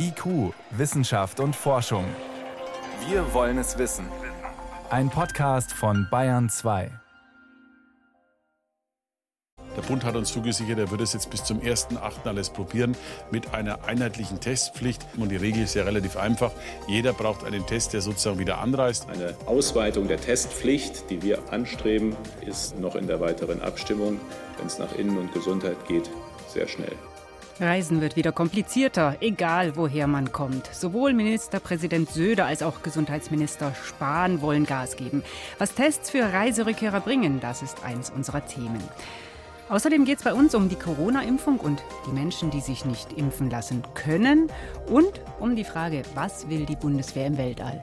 IQ, Wissenschaft und Forschung. Wir wollen es wissen. Ein Podcast von Bayern 2. Der Bund hat uns zugesichert, er würde es jetzt bis zum 1.8. alles probieren mit einer einheitlichen Testpflicht. Und die Regel ist ja relativ einfach. Jeder braucht einen Test, der sozusagen wieder anreist. Eine Ausweitung der Testpflicht, die wir anstreben, ist noch in der weiteren Abstimmung. Wenn es nach Innen und Gesundheit geht, sehr schnell. Reisen wird wieder komplizierter, egal woher man kommt. Sowohl Ministerpräsident Söder als auch Gesundheitsminister Spahn wollen Gas geben. Was Tests für Reiserückkehrer bringen, das ist eins unserer Themen. Außerdem geht es bei uns um die Corona-Impfung und die Menschen, die sich nicht impfen lassen können und um die Frage, was will die Bundeswehr im Weltall?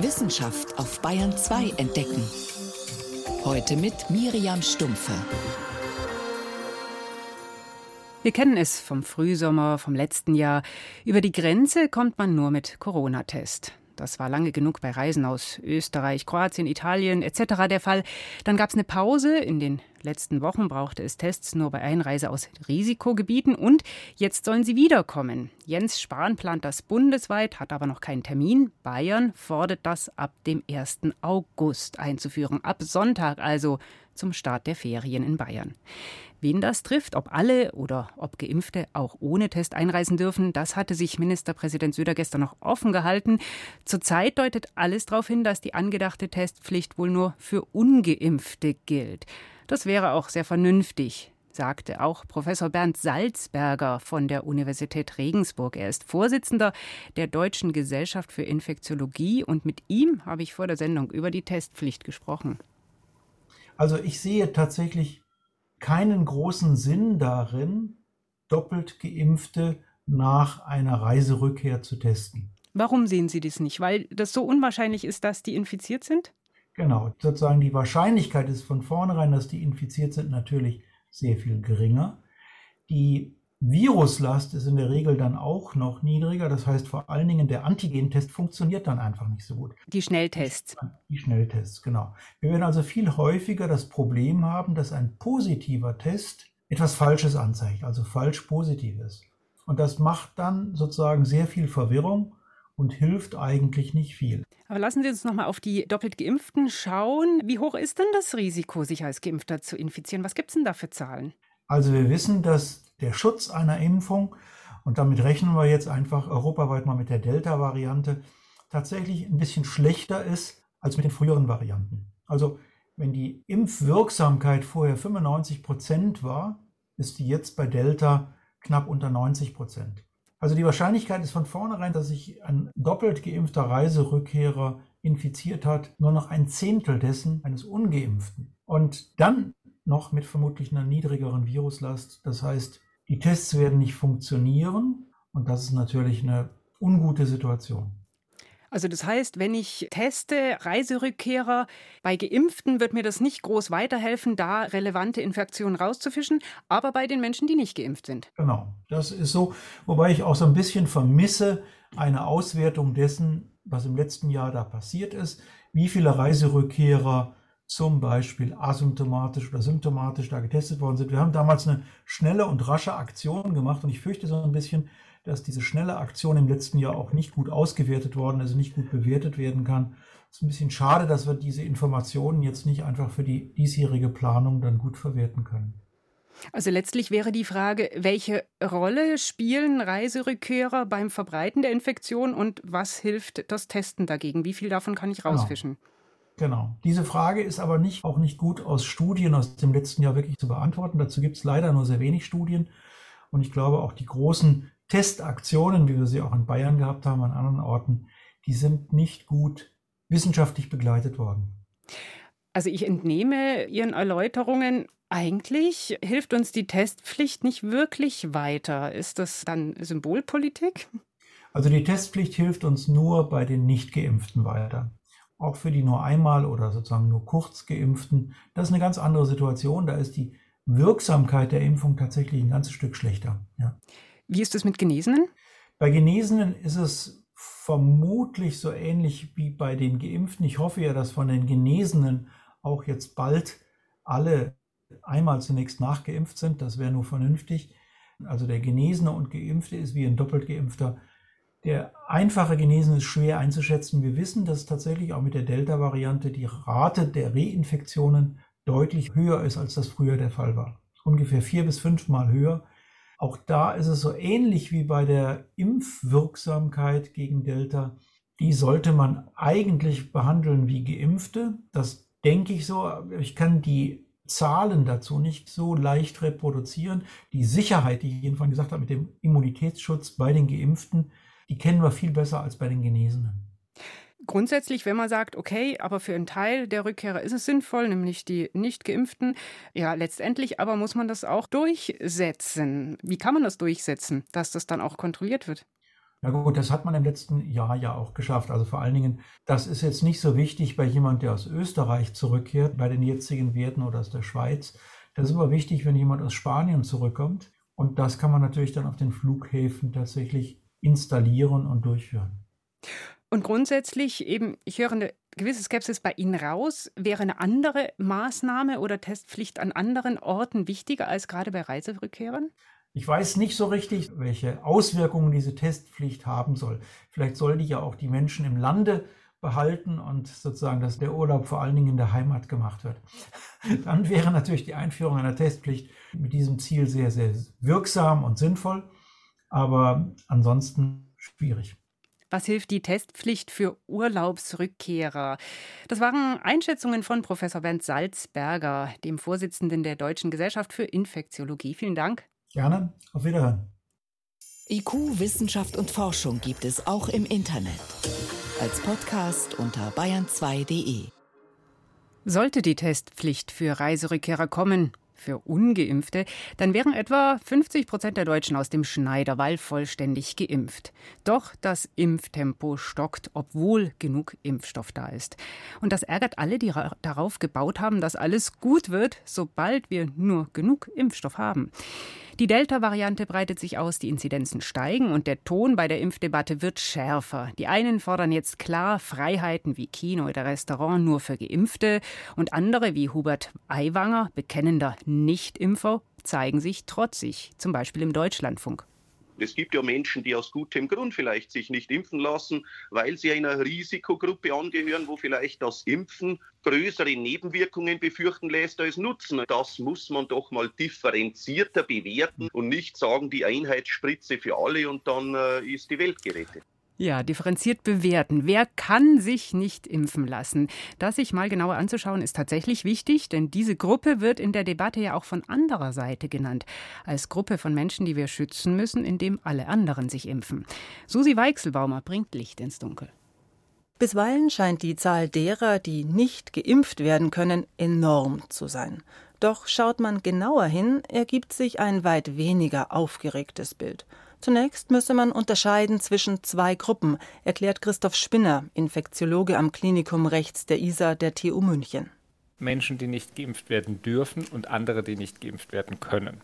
Wissenschaft auf Bayern 2 entdecken. Heute mit Miriam Stumpfe. Wir kennen es vom Frühsommer, vom letzten Jahr. Über die Grenze kommt man nur mit Corona-Test. Das war lange genug bei Reisen aus Österreich, Kroatien, Italien etc. der Fall. Dann gab es eine Pause. In den letzten Wochen brauchte es Tests nur bei Einreise aus Risikogebieten. Und jetzt sollen sie wiederkommen. Jens Spahn plant das bundesweit, hat aber noch keinen Termin. Bayern fordert das ab dem 1. August einzuführen. Ab Sonntag also zum Start der Ferien in Bayern. Wen das trifft, ob alle oder ob Geimpfte auch ohne Test einreisen dürfen, das hatte sich Ministerpräsident Söder gestern noch offen gehalten. Zurzeit deutet alles darauf hin, dass die angedachte Testpflicht wohl nur für ungeimpfte gilt. Das wäre auch sehr vernünftig sagte auch Professor Bernd Salzberger von der Universität Regensburg. Er ist Vorsitzender der Deutschen Gesellschaft für Infektiologie und mit ihm habe ich vor der Sendung über die Testpflicht gesprochen. Also ich sehe tatsächlich keinen großen Sinn darin, doppelt geimpfte nach einer Reiserückkehr zu testen. Warum sehen Sie das nicht? Weil das so unwahrscheinlich ist, dass die infiziert sind? Genau, sozusagen die Wahrscheinlichkeit ist von vornherein, dass die infiziert sind, natürlich sehr viel geringer. Die Viruslast ist in der Regel dann auch noch niedriger. Das heißt vor allen Dingen, der Antigentest funktioniert dann einfach nicht so gut. Die Schnelltests. Die Schnelltests, genau. Wir werden also viel häufiger das Problem haben, dass ein positiver Test etwas Falsches anzeigt, also falsch positiv ist. Und das macht dann sozusagen sehr viel Verwirrung und hilft eigentlich nicht viel. Aber lassen Sie uns noch mal auf die doppelt Geimpften schauen. Wie hoch ist denn das Risiko, sich als Geimpfter zu infizieren? Was gibt es denn da für Zahlen? Also wir wissen, dass der Schutz einer Impfung, und damit rechnen wir jetzt einfach europaweit mal mit der Delta-Variante, tatsächlich ein bisschen schlechter ist als mit den früheren Varianten. Also wenn die Impfwirksamkeit vorher 95 Prozent war, ist die jetzt bei Delta knapp unter 90 Prozent. Also die Wahrscheinlichkeit ist von vornherein, dass sich ein doppelt geimpfter Reiserückkehrer infiziert hat, nur noch ein Zehntel dessen eines ungeimpften. Und dann noch mit vermutlich einer niedrigeren Viruslast. Das heißt, die Tests werden nicht funktionieren und das ist natürlich eine ungute Situation. Also das heißt, wenn ich teste Reiserückkehrer bei Geimpften, wird mir das nicht groß weiterhelfen, da relevante Infektionen rauszufischen, aber bei den Menschen, die nicht geimpft sind. Genau, das ist so, wobei ich auch so ein bisschen vermisse eine Auswertung dessen, was im letzten Jahr da passiert ist, wie viele Reiserückkehrer zum Beispiel asymptomatisch oder symptomatisch da getestet worden sind. Wir haben damals eine schnelle und rasche Aktion gemacht und ich fürchte so ein bisschen, dass diese schnelle Aktion im letzten Jahr auch nicht gut ausgewertet worden ist, nicht gut bewertet werden kann. Es ist ein bisschen schade, dass wir diese Informationen jetzt nicht einfach für die diesjährige Planung dann gut verwerten können. Also letztlich wäre die Frage, welche Rolle spielen Reiserückkehrer beim Verbreiten der Infektion und was hilft das Testen dagegen? Wie viel davon kann ich genau. rausfischen? Genau. Genau. Diese Frage ist aber nicht, auch nicht gut aus Studien aus dem letzten Jahr wirklich zu beantworten. Dazu gibt es leider nur sehr wenig Studien. Und ich glaube, auch die großen Testaktionen, wie wir sie auch in Bayern gehabt haben, an anderen Orten, die sind nicht gut wissenschaftlich begleitet worden. Also ich entnehme Ihren Erläuterungen, eigentlich hilft uns die Testpflicht nicht wirklich weiter. Ist das dann Symbolpolitik? Also die Testpflicht hilft uns nur bei den Nichtgeimpften weiter auch für die nur einmal oder sozusagen nur kurz geimpften, das ist eine ganz andere Situation. Da ist die Wirksamkeit der Impfung tatsächlich ein ganzes Stück schlechter. Ja. Wie ist es mit Genesenen? Bei Genesenen ist es vermutlich so ähnlich wie bei den Geimpften. Ich hoffe ja, dass von den Genesenen auch jetzt bald alle einmal zunächst nachgeimpft sind. Das wäre nur vernünftig. Also der Genesene und Geimpfte ist wie ein doppelt Geimpfter. Der einfache Genesene ist schwer einzuschätzen. Wir wissen, dass tatsächlich auch mit der Delta-Variante die Rate der Reinfektionen deutlich höher ist, als das früher der Fall war. Ungefähr vier bis fünfmal höher. Auch da ist es so ähnlich wie bei der Impfwirksamkeit gegen Delta. Die sollte man eigentlich behandeln wie Geimpfte. Das denke ich so. Ich kann die Zahlen dazu nicht so leicht reproduzieren. Die Sicherheit, die ich jedenfalls gesagt habe, mit dem Immunitätsschutz bei den Geimpften, die kennen wir viel besser als bei den Genesenen. Grundsätzlich, wenn man sagt, okay, aber für einen Teil der Rückkehrer ist es sinnvoll, nämlich die Nicht-Geimpften, ja, letztendlich aber muss man das auch durchsetzen. Wie kann man das durchsetzen, dass das dann auch kontrolliert wird? Na gut, das hat man im letzten Jahr ja auch geschafft. Also vor allen Dingen, das ist jetzt nicht so wichtig bei jemand, der aus Österreich zurückkehrt, bei den jetzigen Werten oder aus der Schweiz. Das ist aber wichtig, wenn jemand aus Spanien zurückkommt. Und das kann man natürlich dann auf den Flughäfen tatsächlich installieren und durchführen. Und grundsätzlich eben, ich höre eine gewisse Skepsis bei Ihnen raus. Wäre eine andere Maßnahme oder Testpflicht an anderen Orten wichtiger als gerade bei Reiserückkehrern? Ich weiß nicht so richtig, welche Auswirkungen diese Testpflicht haben soll. Vielleicht soll die ja auch die Menschen im Lande behalten und sozusagen, dass der Urlaub vor allen Dingen in der Heimat gemacht wird. Dann wäre natürlich die Einführung einer Testpflicht mit diesem Ziel sehr, sehr wirksam und sinnvoll, aber ansonsten schwierig. Was hilft die Testpflicht für Urlaubsrückkehrer? Das waren Einschätzungen von Professor Bernd Salzberger, dem Vorsitzenden der Deutschen Gesellschaft für Infektiologie. Vielen Dank. Gerne. Auf Wiederhören. IQ, Wissenschaft und Forschung gibt es auch im Internet. Als Podcast unter bayern2.de. Sollte die Testpflicht für Reiserückkehrer kommen, für ungeimpfte, dann wären etwa 50 Prozent der Deutschen aus dem Schneiderwall vollständig geimpft. Doch das Impftempo stockt, obwohl genug Impfstoff da ist. Und das ärgert alle, die darauf gebaut haben, dass alles gut wird, sobald wir nur genug Impfstoff haben. Die Delta-Variante breitet sich aus, die Inzidenzen steigen und der Ton bei der Impfdebatte wird schärfer. Die einen fordern jetzt klar Freiheiten wie Kino oder Restaurant nur für Geimpfte und andere wie Hubert Aiwanger, bekennender Nichtimpfer, zeigen sich trotzig, zum Beispiel im Deutschlandfunk. Es gibt ja Menschen, die aus gutem Grund vielleicht sich nicht impfen lassen, weil sie einer Risikogruppe angehören, wo vielleicht das Impfen größere Nebenwirkungen befürchten lässt als Nutzen. Das muss man doch mal differenzierter bewerten und nicht sagen, die Einheitsspritze für alle und dann äh, ist die Welt gerettet. Ja, differenziert bewerten. Wer kann sich nicht impfen lassen? Das sich mal genauer anzuschauen, ist tatsächlich wichtig, denn diese Gruppe wird in der Debatte ja auch von anderer Seite genannt. Als Gruppe von Menschen, die wir schützen müssen, indem alle anderen sich impfen. Susi Weichselbaumer bringt Licht ins Dunkel. Bisweilen scheint die Zahl derer, die nicht geimpft werden können, enorm zu sein. Doch schaut man genauer hin, ergibt sich ein weit weniger aufgeregtes Bild. Zunächst müsse man unterscheiden zwischen zwei Gruppen, erklärt Christoph Spinner, Infektiologe am Klinikum rechts der ISA der TU München. Menschen, die nicht geimpft werden dürfen und andere, die nicht geimpft werden können.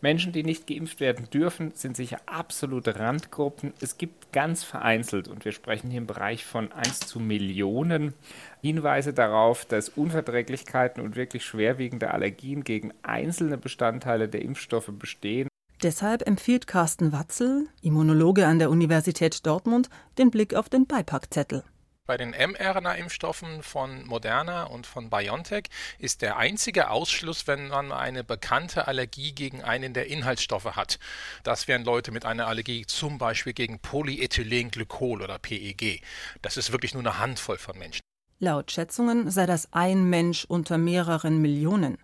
Menschen, die nicht geimpft werden dürfen, sind sicher absolute Randgruppen. Es gibt ganz vereinzelt, und wir sprechen hier im Bereich von 1 zu Millionen, Hinweise darauf, dass Unverträglichkeiten und wirklich schwerwiegende Allergien gegen einzelne Bestandteile der Impfstoffe bestehen. Deshalb empfiehlt Carsten Watzel, Immunologe an der Universität Dortmund, den Blick auf den Beipackzettel. Bei den mRNA-Impfstoffen von Moderna und von BioNTech ist der einzige Ausschluss, wenn man eine bekannte Allergie gegen einen der Inhaltsstoffe hat. Das wären Leute mit einer Allergie zum Beispiel gegen Polyethylenglykol oder PEG. Das ist wirklich nur eine Handvoll von Menschen. Laut Schätzungen sei das ein Mensch unter mehreren Millionen.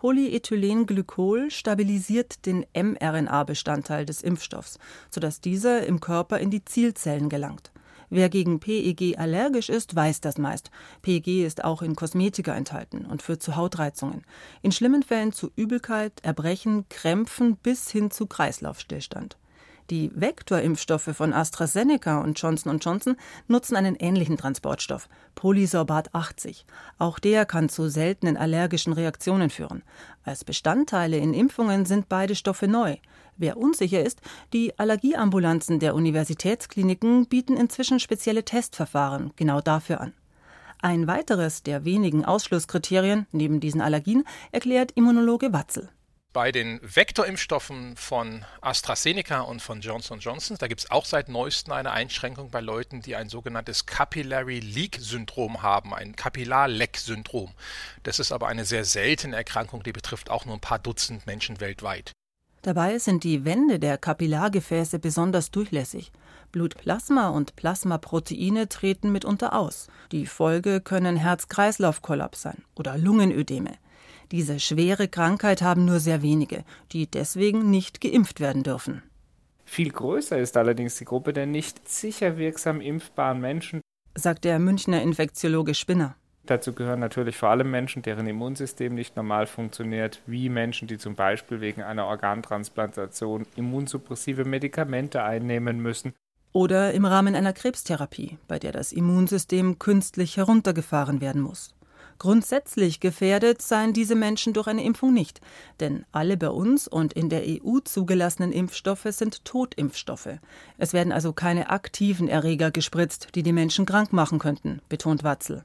Polyethylenglykol stabilisiert den mRNA-Bestandteil des Impfstoffs, sodass dieser im Körper in die Zielzellen gelangt. Wer gegen PEG allergisch ist, weiß das meist. PEG ist auch in Kosmetika enthalten und führt zu Hautreizungen. In schlimmen Fällen zu Übelkeit, Erbrechen, Krämpfen bis hin zu Kreislaufstillstand. Die Vektorimpfstoffe von AstraZeneca und Johnson Johnson nutzen einen ähnlichen Transportstoff, Polysorbat 80. Auch der kann zu seltenen allergischen Reaktionen führen. Als Bestandteile in Impfungen sind beide Stoffe neu. Wer unsicher ist, die Allergieambulanzen der Universitätskliniken bieten inzwischen spezielle Testverfahren genau dafür an. Ein weiteres der wenigen Ausschlusskriterien neben diesen Allergien erklärt Immunologe Watzel. Bei den Vektorimpfstoffen von AstraZeneca und von Johnson Johnson, da gibt es auch seit neuestem eine Einschränkung bei Leuten, die ein sogenanntes Capillary Leak Syndrom haben, ein Kapillarleck-Syndrom. Das ist aber eine sehr seltene Erkrankung, die betrifft auch nur ein paar Dutzend Menschen weltweit. Dabei sind die Wände der Kapillargefäße besonders durchlässig. Blutplasma und Plasmaproteine treten mitunter aus. Die Folge können Herz-Kreislauf-Kollaps sein oder Lungenödeme. Diese schwere Krankheit haben nur sehr wenige, die deswegen nicht geimpft werden dürfen. Viel größer ist allerdings die Gruppe der nicht sicher wirksam impfbaren Menschen, sagt der Münchner Infektiologe Spinner. Dazu gehören natürlich vor allem Menschen, deren Immunsystem nicht normal funktioniert, wie Menschen, die zum Beispiel wegen einer Organtransplantation immunsuppressive Medikamente einnehmen müssen. Oder im Rahmen einer Krebstherapie, bei der das Immunsystem künstlich heruntergefahren werden muss. Grundsätzlich gefährdet seien diese Menschen durch eine Impfung nicht, denn alle bei uns und in der EU zugelassenen Impfstoffe sind Totimpfstoffe. Es werden also keine aktiven Erreger gespritzt, die die Menschen krank machen könnten, betont Watzel.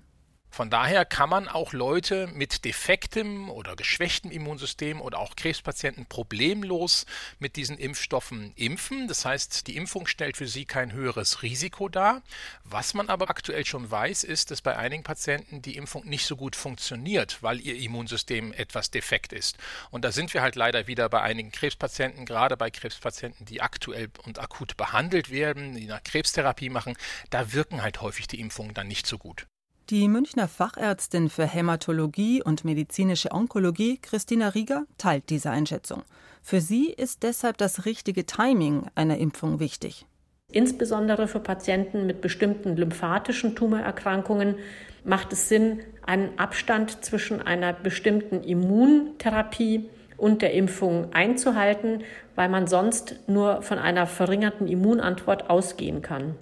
Von daher kann man auch Leute mit defektem oder geschwächtem Immunsystem oder auch Krebspatienten problemlos mit diesen Impfstoffen impfen. Das heißt, die Impfung stellt für sie kein höheres Risiko dar. Was man aber aktuell schon weiß, ist, dass bei einigen Patienten die Impfung nicht so gut funktioniert, weil ihr Immunsystem etwas defekt ist. Und da sind wir halt leider wieder bei einigen Krebspatienten, gerade bei Krebspatienten, die aktuell und akut behandelt werden, die eine Krebstherapie machen, da wirken halt häufig die Impfungen dann nicht so gut. Die Münchner Fachärztin für Hämatologie und medizinische Onkologie, Christina Rieger, teilt diese Einschätzung. Für sie ist deshalb das richtige Timing einer Impfung wichtig. Insbesondere für Patienten mit bestimmten lymphatischen Tumorerkrankungen macht es Sinn, einen Abstand zwischen einer bestimmten Immuntherapie und der Impfung einzuhalten, weil man sonst nur von einer verringerten Immunantwort ausgehen kann.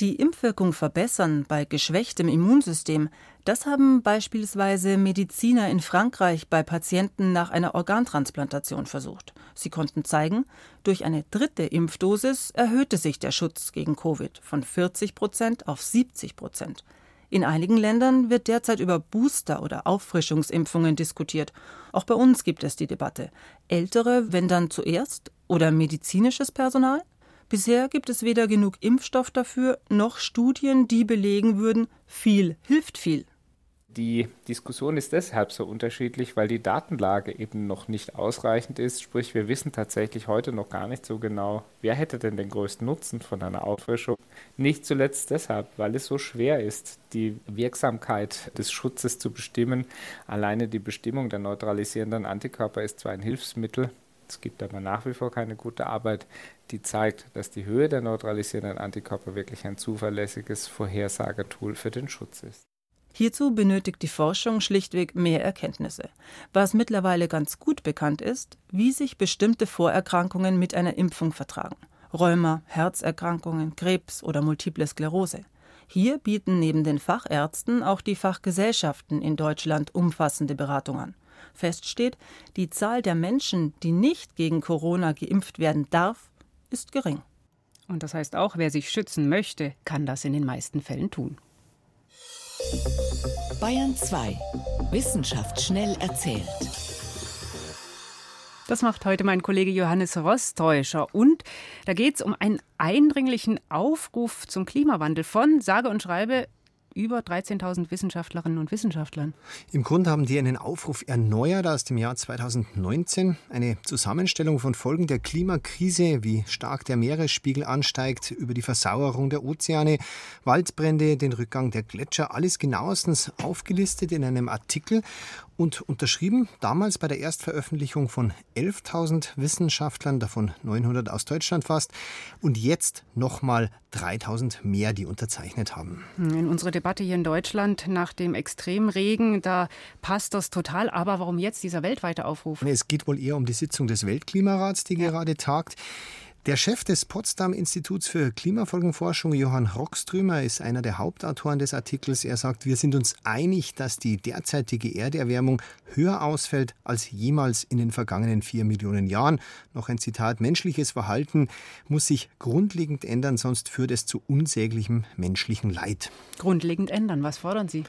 Die Impfwirkung verbessern bei geschwächtem Immunsystem, das haben beispielsweise Mediziner in Frankreich bei Patienten nach einer Organtransplantation versucht. Sie konnten zeigen, durch eine dritte Impfdosis erhöhte sich der Schutz gegen Covid von 40 Prozent auf 70 Prozent. In einigen Ländern wird derzeit über Booster- oder Auffrischungsimpfungen diskutiert. Auch bei uns gibt es die Debatte. Ältere, wenn dann zuerst, oder medizinisches Personal? Bisher gibt es weder genug Impfstoff dafür noch Studien, die belegen würden, viel hilft viel. Die Diskussion ist deshalb so unterschiedlich, weil die Datenlage eben noch nicht ausreichend ist. Sprich, wir wissen tatsächlich heute noch gar nicht so genau, wer hätte denn den größten Nutzen von einer Auffrischung. Nicht zuletzt deshalb, weil es so schwer ist, die Wirksamkeit des Schutzes zu bestimmen. Alleine die Bestimmung der neutralisierenden Antikörper ist zwar ein Hilfsmittel, es gibt aber nach wie vor keine gute Arbeit, die zeigt, dass die Höhe der neutralisierenden Antikörper wirklich ein zuverlässiges Vorhersagetool für den Schutz ist. Hierzu benötigt die Forschung schlichtweg mehr Erkenntnisse. Was mittlerweile ganz gut bekannt ist, wie sich bestimmte Vorerkrankungen mit einer Impfung vertragen. Rheuma, Herzerkrankungen, Krebs oder multiple Sklerose. Hier bieten neben den Fachärzten auch die Fachgesellschaften in Deutschland umfassende Beratung an. Fest steht, die Zahl der Menschen, die nicht gegen Corona geimpft werden darf, ist gering. Und das heißt auch, wer sich schützen möchte, kann das in den meisten Fällen tun. Bayern 2. Wissenschaft schnell erzählt. Das macht heute mein Kollege Johannes Rostäuscher. Und da geht es um einen eindringlichen Aufruf zum Klimawandel von, sage und schreibe, über 13.000 Wissenschaftlerinnen und Wissenschaftlern. Im Grunde haben die einen Aufruf erneuert aus dem Jahr 2019. Eine Zusammenstellung von Folgen der Klimakrise, wie stark der Meeresspiegel ansteigt, über die Versauerung der Ozeane, Waldbrände, den Rückgang der Gletscher, alles genauestens aufgelistet in einem Artikel und unterschrieben damals bei der Erstveröffentlichung von 11.000 Wissenschaftlern, davon 900 aus Deutschland fast, und jetzt nochmal 3.000 mehr, die unterzeichnet haben. In unsere Debatte hier in Deutschland nach dem Extremregen, da passt das total. Aber warum jetzt dieser weltweite Aufruf? Es geht wohl eher um die Sitzung des Weltklimarats, die ja. gerade tagt. Der Chef des Potsdam Instituts für Klimafolgenforschung, Johann Rockströmer, ist einer der Hauptautoren des Artikels. Er sagt, wir sind uns einig, dass die derzeitige Erderwärmung höher ausfällt als jemals in den vergangenen vier Millionen Jahren. Noch ein Zitat, menschliches Verhalten muss sich grundlegend ändern, sonst führt es zu unsäglichem menschlichen Leid. Grundlegend ändern, was fordern Sie?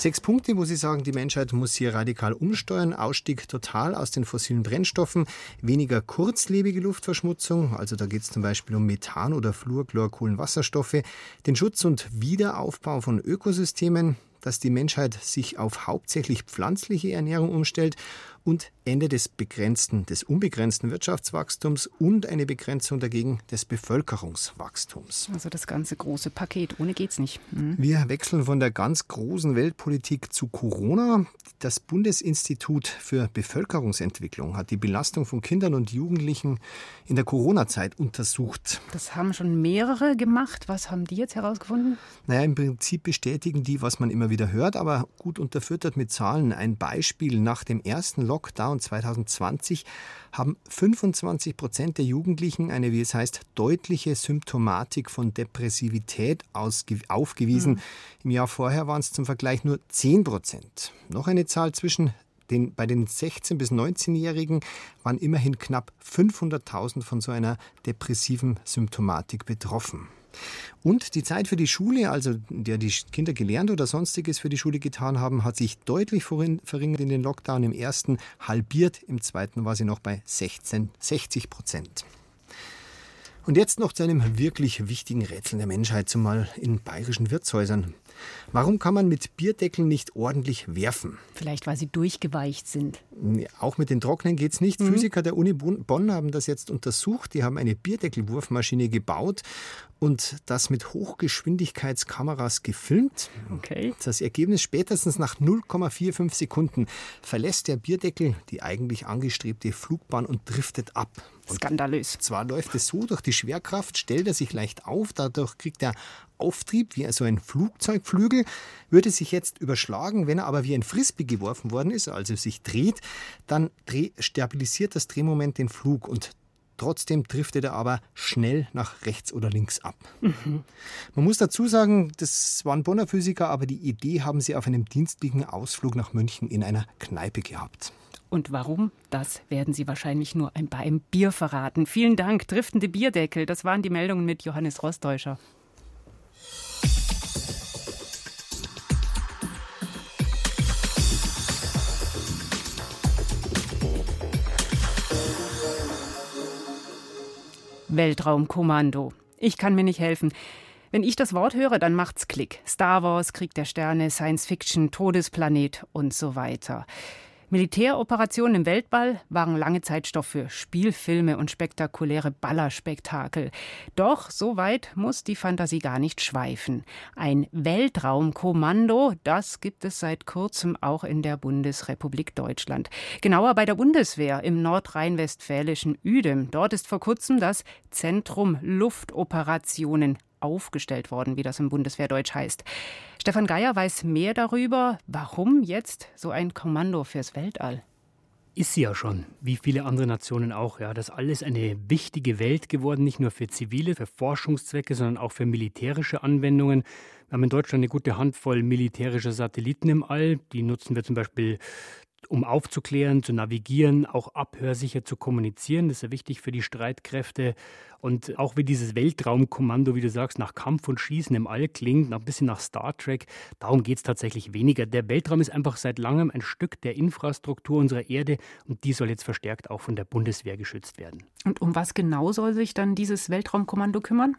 Sechs Punkte, wo Sie sagen, die Menschheit muss hier radikal umsteuern. Ausstieg total aus den fossilen Brennstoffen, weniger kurzlebige Luftverschmutzung, also da geht es zum Beispiel um Methan oder Fluorchlorkohlenwasserstoffe, den Schutz und Wiederaufbau von Ökosystemen, dass die Menschheit sich auf hauptsächlich pflanzliche Ernährung umstellt und Ende des begrenzten, des unbegrenzten Wirtschaftswachstums und eine Begrenzung dagegen des Bevölkerungswachstums. Also das ganze große Paket, ohne geht's nicht. Mhm. Wir wechseln von der ganz großen Weltpolitik zu Corona. Das Bundesinstitut für Bevölkerungsentwicklung hat die Belastung von Kindern und Jugendlichen in der Corona-Zeit untersucht. Das haben schon mehrere gemacht. Was haben die jetzt herausgefunden? Naja, im Prinzip bestätigen die, was man immer wieder hört, aber gut unterfüttert mit Zahlen. Ein Beispiel nach dem ersten Lockdown 2020 haben 25 Prozent der Jugendlichen eine, wie es heißt, deutliche Symptomatik von Depressivität aufgewiesen. Mhm. Im Jahr vorher waren es zum Vergleich nur 10 Prozent. Noch eine Zahl zwischen den, bei den 16- bis 19-Jährigen waren immerhin knapp 500.000 von so einer depressiven Symptomatik betroffen. Und die Zeit für die Schule, also der die Kinder gelernt oder sonstiges für die Schule getan haben, hat sich deutlich verringert in den Lockdown. Im ersten halbiert, im zweiten war sie noch bei 16, 60 Prozent. Und jetzt noch zu einem wirklich wichtigen Rätsel der Menschheit, zumal in bayerischen Wirtshäusern. Warum kann man mit Bierdeckeln nicht ordentlich werfen? Vielleicht, weil sie durchgeweicht sind. Auch mit den Trocknen geht es nicht. Mhm. Physiker der Uni Bonn haben das jetzt untersucht. Die haben eine Bierdeckelwurfmaschine gebaut und das mit Hochgeschwindigkeitskameras gefilmt. Okay. Das Ergebnis spätestens nach 0,45 Sekunden verlässt der Bierdeckel die eigentlich angestrebte Flugbahn und driftet ab. Skandalös. Und zwar läuft es so, durch die Schwerkraft stellt er sich leicht auf, dadurch kriegt er Auftrieb wie so ein Flugzeugflügel, würde sich jetzt überschlagen. Wenn er aber wie ein Frisbee geworfen worden ist, also sich dreht, dann stabilisiert das Drehmoment den Flug und Trotzdem driftet er aber schnell nach rechts oder links ab. Mhm. Man muss dazu sagen, das waren Bonner Physiker, aber die Idee haben sie auf einem dienstlichen Ausflug nach München in einer Kneipe gehabt. Und warum? Das werden Sie wahrscheinlich nur beim Bier verraten. Vielen Dank, driftende Bierdeckel. Das waren die Meldungen mit Johannes Rostäuscher. Weltraumkommando. Ich kann mir nicht helfen. Wenn ich das Wort höre, dann macht's Klick. Star Wars, Krieg der Sterne, Science Fiction, Todesplanet und so weiter. Militäroperationen im Weltball waren lange Zeit Stoff für Spielfilme und spektakuläre Ballerspektakel. Doch so weit muss die Fantasie gar nicht schweifen. Ein Weltraumkommando, das gibt es seit kurzem auch in der Bundesrepublik Deutschland. Genauer bei der Bundeswehr im nordrhein-westfälischen Uedem. Dort ist vor kurzem das Zentrum Luftoperationen aufgestellt worden, wie das im Bundeswehrdeutsch heißt. Stefan Geier weiß mehr darüber, warum jetzt so ein Kommando fürs Weltall. Ist sie ja schon, wie viele andere Nationen auch. Ja, das alles eine wichtige Welt geworden, nicht nur für zivile, für Forschungszwecke, sondern auch für militärische Anwendungen. Wir haben in Deutschland eine gute Handvoll militärischer Satelliten im All. Die nutzen wir zum Beispiel um aufzuklären, zu navigieren, auch abhörsicher zu kommunizieren. Das ist ja wichtig für die Streitkräfte. Und auch wie dieses Weltraumkommando, wie du sagst, nach Kampf und Schießen im All klingt, ein bisschen nach Star Trek, darum geht es tatsächlich weniger. Der Weltraum ist einfach seit langem ein Stück der Infrastruktur unserer Erde und die soll jetzt verstärkt auch von der Bundeswehr geschützt werden. Und um was genau soll sich dann dieses Weltraumkommando kümmern?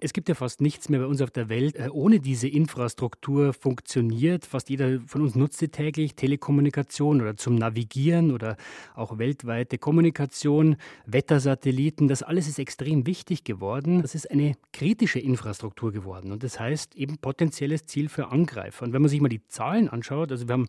Es gibt ja fast nichts mehr bei uns auf der Welt äh, ohne diese Infrastruktur funktioniert. Fast jeder von uns nutzt sie täglich, Telekommunikation oder zum Navigieren oder auch weltweite Kommunikation, Wettersatelliten, das alles ist extrem wichtig geworden. Das ist eine kritische Infrastruktur geworden und das heißt eben potenzielles Ziel für Angreifer. Und wenn man sich mal die Zahlen anschaut, also wir haben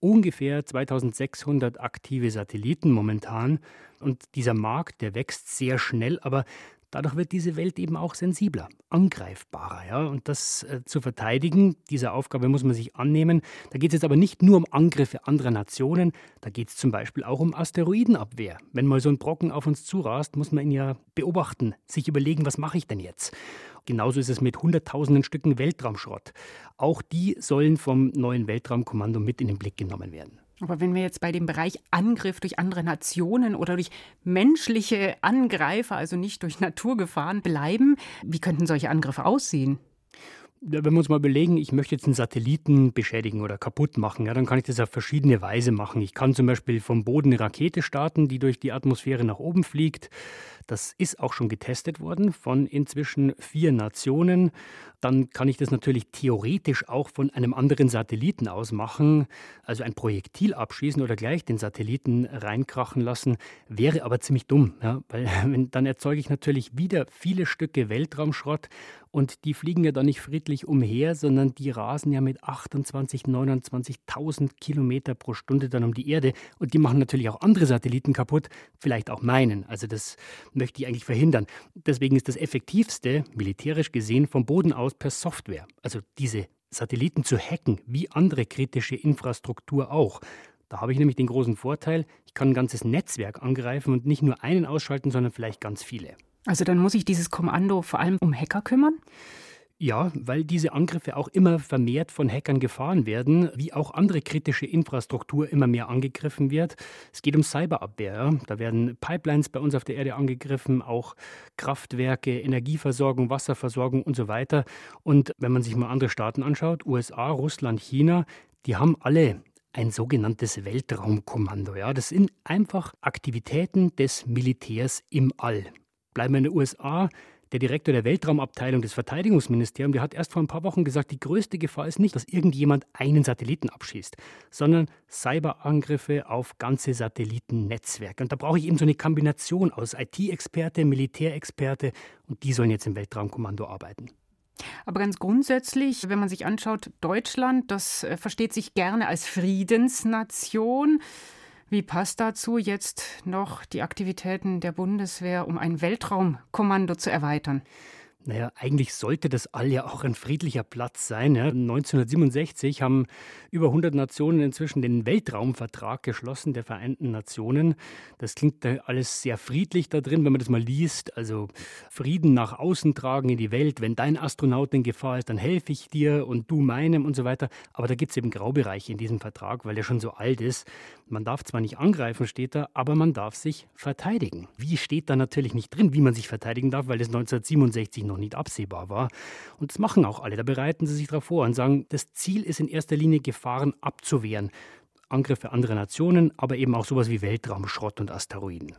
ungefähr 2600 aktive Satelliten momentan. Und dieser Markt, der wächst sehr schnell, aber Dadurch wird diese Welt eben auch sensibler, angreifbarer. Ja? Und das äh, zu verteidigen, dieser Aufgabe muss man sich annehmen. Da geht es jetzt aber nicht nur um Angriffe anderer Nationen, da geht es zum Beispiel auch um Asteroidenabwehr. Wenn mal so ein Brocken auf uns zurast, muss man ihn ja beobachten, sich überlegen, was mache ich denn jetzt? Genauso ist es mit hunderttausenden Stücken Weltraumschrott. Auch die sollen vom neuen Weltraumkommando mit in den Blick genommen werden. Aber wenn wir jetzt bei dem Bereich Angriff durch andere Nationen oder durch menschliche Angreifer, also nicht durch Naturgefahren, bleiben, wie könnten solche Angriffe aussehen? Wenn wir uns mal überlegen, ich möchte jetzt einen Satelliten beschädigen oder kaputt machen, ja, dann kann ich das auf verschiedene Weise machen. Ich kann zum Beispiel vom Boden eine Rakete starten, die durch die Atmosphäre nach oben fliegt. Das ist auch schon getestet worden von inzwischen vier Nationen. Dann kann ich das natürlich theoretisch auch von einem anderen Satelliten aus machen, also ein Projektil abschießen oder gleich den Satelliten reinkrachen lassen, wäre aber ziemlich dumm, ja, weil dann erzeuge ich natürlich wieder viele Stücke Weltraumschrott und die fliegen ja dann nicht friedlich umher, sondern die rasen ja mit 28, 29.000 Kilometer pro Stunde dann um die Erde und die machen natürlich auch andere Satelliten kaputt, vielleicht auch meinen. Also das möchte ich eigentlich verhindern. Deswegen ist das effektivste, militärisch gesehen, vom Boden aus per Software. Also diese Satelliten zu hacken, wie andere kritische Infrastruktur auch. Da habe ich nämlich den großen Vorteil, ich kann ein ganzes Netzwerk angreifen und nicht nur einen ausschalten, sondern vielleicht ganz viele. Also dann muss ich dieses Kommando vor allem um Hacker kümmern? Ja, weil diese Angriffe auch immer vermehrt von Hackern gefahren werden, wie auch andere kritische Infrastruktur immer mehr angegriffen wird. Es geht um Cyberabwehr. Da werden Pipelines bei uns auf der Erde angegriffen, auch Kraftwerke, Energieversorgung, Wasserversorgung und so weiter. Und wenn man sich mal andere Staaten anschaut, USA, Russland, China, die haben alle ein sogenanntes Weltraumkommando. Ja, das sind einfach Aktivitäten des Militärs im All. Bleiben wir in den USA, der Direktor der Weltraumabteilung des Verteidigungsministeriums, der hat erst vor ein paar Wochen gesagt, die größte Gefahr ist nicht, dass irgendjemand einen Satelliten abschießt, sondern Cyberangriffe auf ganze Satellitennetzwerke. Und da brauche ich eben so eine Kombination aus IT-Experte, Militärexperte und die sollen jetzt im Weltraumkommando arbeiten. Aber ganz grundsätzlich, wenn man sich anschaut, Deutschland, das äh, versteht sich gerne als Friedensnation. Wie passt dazu jetzt noch die Aktivitäten der Bundeswehr, um ein Weltraumkommando zu erweitern? Naja, eigentlich sollte das All ja auch ein friedlicher Platz sein. Ja. 1967 haben über 100 Nationen inzwischen den Weltraumvertrag geschlossen der Vereinten Nationen. Das klingt alles sehr friedlich da drin, wenn man das mal liest. Also Frieden nach außen tragen in die Welt. Wenn dein Astronaut in Gefahr ist, dann helfe ich dir und du meinem und so weiter. Aber da gibt es eben Graubereiche in diesem Vertrag, weil der schon so alt ist. Man darf zwar nicht angreifen, steht da, aber man darf sich verteidigen. Wie steht da natürlich nicht drin, wie man sich verteidigen darf, weil das 1967 noch nicht absehbar war. Und das machen auch alle. Da bereiten sie sich darauf vor und sagen, das Ziel ist in erster Linie, Gefahren abzuwehren. Angriffe anderer Nationen, aber eben auch sowas wie Weltraumschrott und Asteroiden.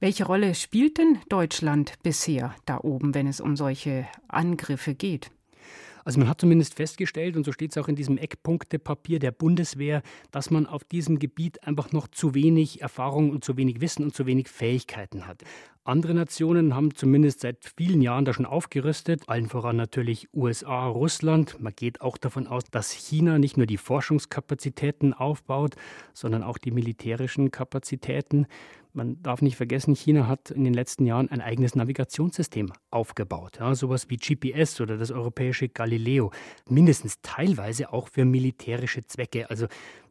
Welche Rolle spielt denn Deutschland bisher da oben, wenn es um solche Angriffe geht? Also man hat zumindest festgestellt, und so steht es auch in diesem Eckpunktepapier der Bundeswehr, dass man auf diesem Gebiet einfach noch zu wenig Erfahrung und zu wenig Wissen und zu wenig Fähigkeiten hat. Andere Nationen haben zumindest seit vielen Jahren da schon aufgerüstet, allen voran natürlich USA, Russland. Man geht auch davon aus, dass China nicht nur die Forschungskapazitäten aufbaut, sondern auch die militärischen Kapazitäten. Man darf nicht vergessen, China hat in den letzten Jahren ein eigenes Navigationssystem aufgebaut. Ja, sowas wie GPS oder das europäische Galileo. Mindestens teilweise auch für militärische Zwecke. Also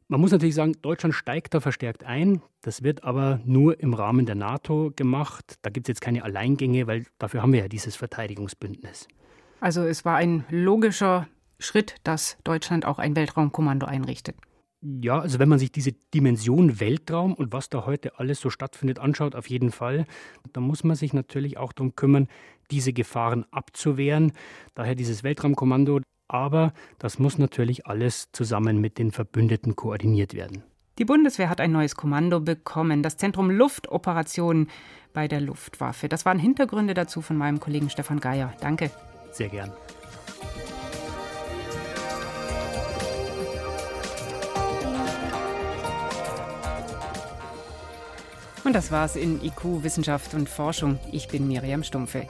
man muss natürlich sagen, Deutschland steigt da verstärkt ein. Das wird aber nur im Rahmen der NATO gemacht. Da gibt es jetzt keine Alleingänge, weil dafür haben wir ja dieses Verteidigungsbündnis. Also es war ein logischer Schritt, dass Deutschland auch ein Weltraumkommando einrichtet. Ja, also wenn man sich diese Dimension Weltraum und was da heute alles so stattfindet anschaut, auf jeden Fall, dann muss man sich natürlich auch darum kümmern, diese Gefahren abzuwehren. Daher dieses Weltraumkommando. Aber das muss natürlich alles zusammen mit den Verbündeten koordiniert werden. Die Bundeswehr hat ein neues Kommando bekommen, das Zentrum Luftoperationen bei der Luftwaffe. Das waren Hintergründe dazu von meinem Kollegen Stefan Geier. Danke. Sehr gern. Und das war's in IQ Wissenschaft und Forschung. Ich bin Miriam Stumpfe.